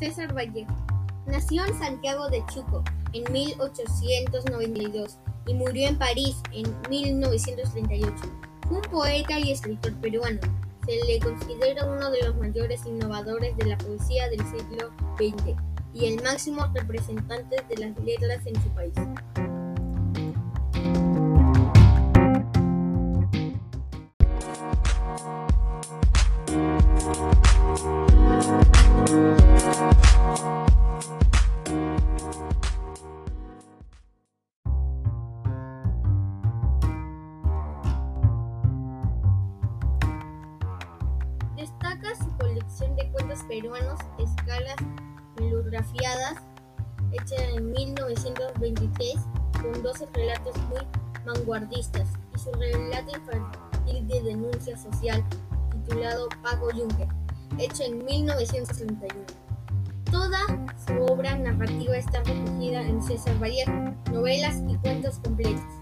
César Vallejo. Nació en Santiago de Chuco en 1892 y murió en París en 1938. Fue un poeta y escritor peruano. Se le considera uno de los mayores innovadores de la poesía del siglo XX y el máximo representante de las letras en su país. Destaca su colección de cuentos peruanos, escalas melografiadas, hecha en 1923, con 12 relatos muy vanguardistas, y su relato infantil de denuncia social, titulado Paco Juncker, hecho en 1931. Toda su obra narrativa está recogida en César Vallejo, novelas y cuentos completos.